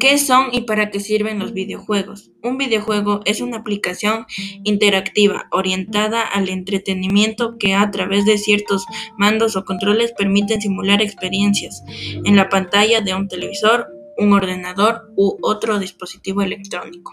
¿Qué son y para qué sirven los videojuegos? Un videojuego es una aplicación interactiva orientada al entretenimiento que a través de ciertos mandos o controles permiten simular experiencias en la pantalla de un televisor, un ordenador u otro dispositivo electrónico.